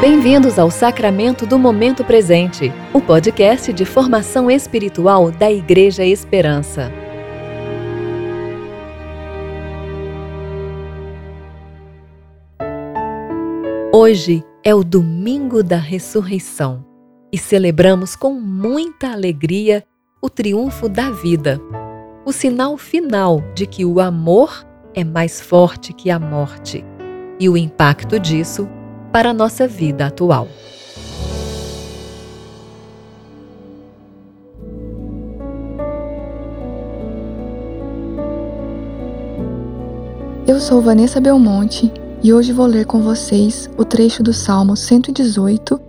Bem-vindos ao Sacramento do Momento Presente, o podcast de formação espiritual da Igreja Esperança. Hoje é o domingo da ressurreição e celebramos com muita alegria o triunfo da vida, o sinal final de que o amor é mais forte que a morte e o impacto disso para a nossa vida atual. Eu sou Vanessa Belmonte e hoje vou ler com vocês o trecho do Salmo 118,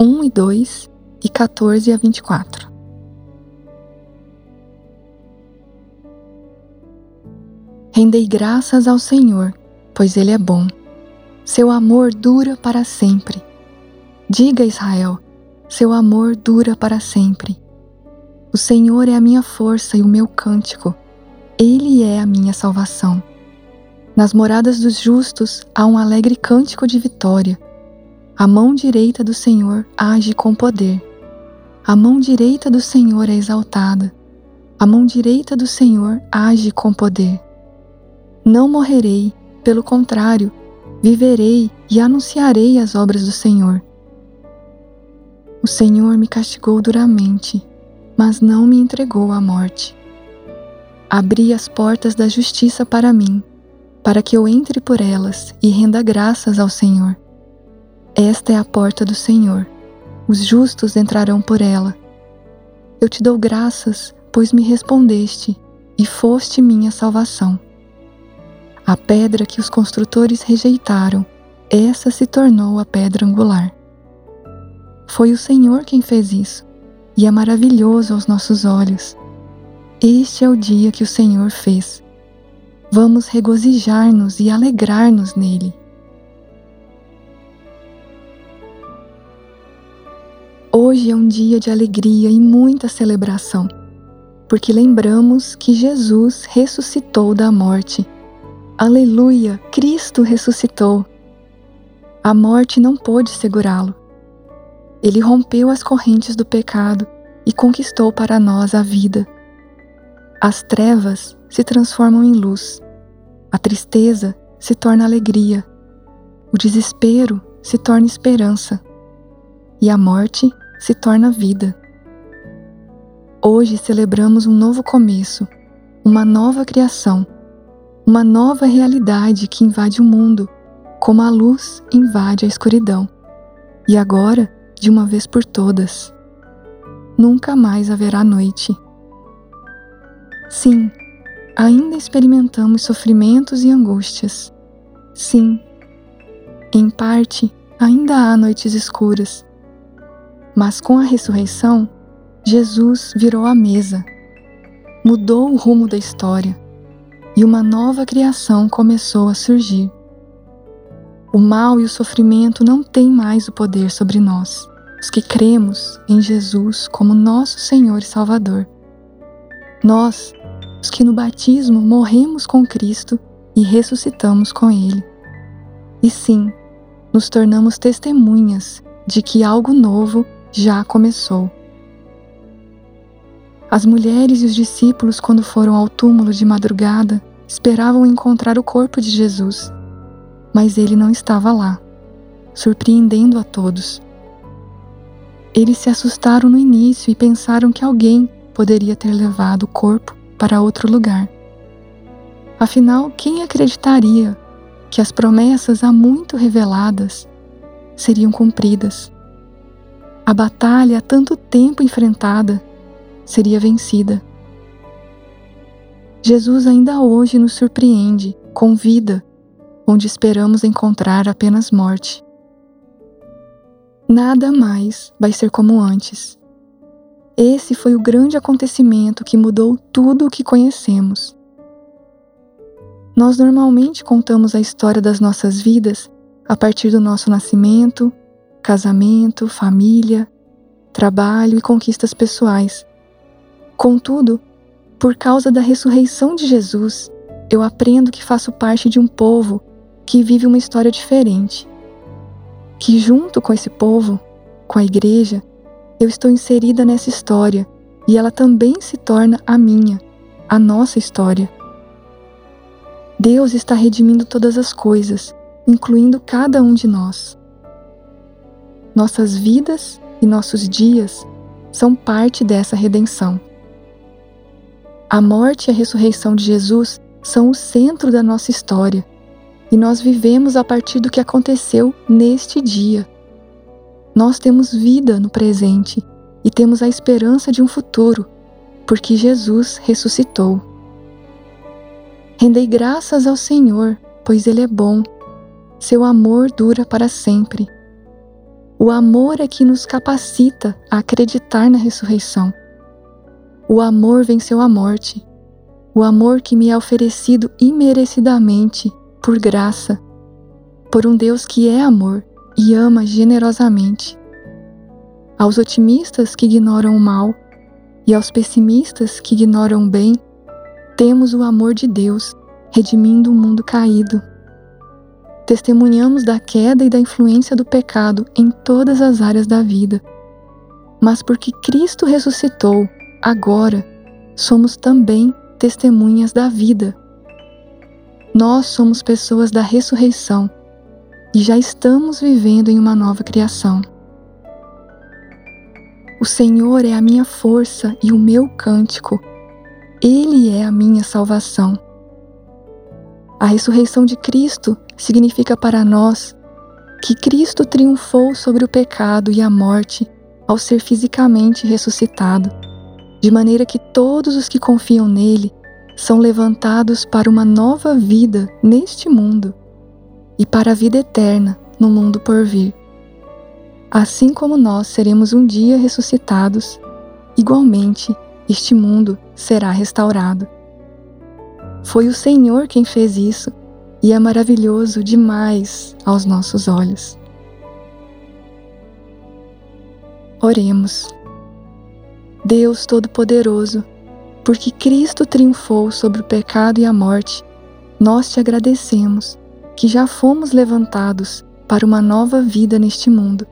1 e 2 e 14 a 24. Rendei graças ao Senhor, pois Ele é bom seu amor dura para sempre. Diga Israel, seu amor dura para sempre. O Senhor é a minha força e o meu cântico. Ele é a minha salvação. Nas moradas dos justos há um alegre cântico de vitória. A mão direita do Senhor age com poder. A mão direita do Senhor é exaltada. A mão direita do Senhor age com poder. Não morrerei, pelo contrário, viverei e anunciarei as obras do Senhor. O Senhor me castigou duramente, mas não me entregou à morte. Abri as portas da justiça para mim, para que eu entre por elas e renda graças ao Senhor. Esta é a porta do Senhor, os justos entrarão por ela. Eu te dou graças, pois me respondeste e foste minha salvação. A pedra que os construtores rejeitaram, essa se tornou a pedra angular. Foi o Senhor quem fez isso, e é maravilhoso aos nossos olhos. Este é o dia que o Senhor fez. Vamos regozijar-nos e alegrar-nos nele. Hoje é um dia de alegria e muita celebração, porque lembramos que Jesus ressuscitou da morte Aleluia! Cristo ressuscitou. A morte não pôde segurá-lo. Ele rompeu as correntes do pecado e conquistou para nós a vida. As trevas se transformam em luz, a tristeza se torna alegria, o desespero se torna esperança e a morte se torna vida. Hoje celebramos um novo começo, uma nova criação uma nova realidade que invade o mundo, como a luz invade a escuridão. E agora, de uma vez por todas, nunca mais haverá noite. Sim, ainda experimentamos sofrimentos e angústias. Sim, em parte, ainda há noites escuras. Mas com a ressurreição, Jesus virou a mesa, mudou o rumo da história e uma nova criação começou a surgir. O mal e o sofrimento não têm mais o poder sobre nós, os que cremos em Jesus como nosso Senhor e Salvador. Nós, os que no batismo morremos com Cristo e ressuscitamos com Ele. E sim, nos tornamos testemunhas de que algo novo já começou. As mulheres e os discípulos, quando foram ao túmulo de madrugada, esperavam encontrar o corpo de Jesus, mas ele não estava lá, surpreendendo a todos. Eles se assustaram no início e pensaram que alguém poderia ter levado o corpo para outro lugar. Afinal, quem acreditaria que as promessas há muito reveladas seriam cumpridas? A batalha há tanto tempo enfrentada seria vencida. Jesus ainda hoje nos surpreende com vida, onde esperamos encontrar apenas morte. Nada mais vai ser como antes. Esse foi o grande acontecimento que mudou tudo o que conhecemos. Nós normalmente contamos a história das nossas vidas a partir do nosso nascimento, casamento, família, trabalho e conquistas pessoais. Contudo, por causa da ressurreição de Jesus, eu aprendo que faço parte de um povo que vive uma história diferente. que, junto com esse povo, com a igreja, eu estou inserida nessa história e ela também se torna a minha, a nossa história. Deus está redimindo todas as coisas, incluindo cada um de nós. Nossas vidas e nossos dias são parte dessa redenção. A morte e a ressurreição de Jesus são o centro da nossa história e nós vivemos a partir do que aconteceu neste dia. Nós temos vida no presente e temos a esperança de um futuro, porque Jesus ressuscitou. Rendei graças ao Senhor, pois Ele é bom. Seu amor dura para sempre. O amor é que nos capacita a acreditar na ressurreição. O amor venceu a morte. O amor que me é oferecido imerecidamente, por graça, por um Deus que é amor e ama generosamente. Aos otimistas que ignoram o mal e aos pessimistas que ignoram o bem, temos o amor de Deus redimindo o mundo caído. Testemunhamos da queda e da influência do pecado em todas as áreas da vida. Mas porque Cristo ressuscitou, agora somos também testemunhas da vida. Nós somos pessoas da ressurreição e já estamos vivendo em uma nova criação. O Senhor é a minha força e o meu cântico. Ele é a minha salvação. A ressurreição de Cristo significa para nós que Cristo triunfou sobre o pecado e a morte ao ser fisicamente ressuscitado, de maneira que todos os que confiam nele são levantados para uma nova vida neste mundo e para a vida eterna no mundo por vir. Assim como nós seremos um dia ressuscitados, igualmente este mundo será restaurado. Foi o Senhor quem fez isso e é maravilhoso demais aos nossos olhos. Oremos. Deus Todo-Poderoso, porque Cristo triunfou sobre o pecado e a morte, nós te agradecemos que já fomos levantados para uma nova vida neste mundo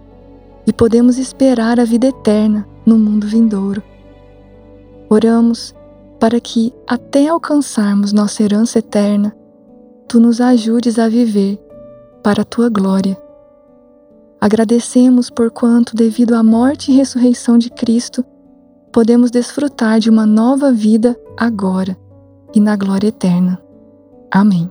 e podemos esperar a vida eterna no mundo vindouro. Oramos para que, até alcançarmos nossa herança eterna, tu nos ajudes a viver para a tua glória. Agradecemos por quanto, devido à morte e ressurreição de Cristo, podemos desfrutar de uma nova vida agora e na glória eterna. Amém.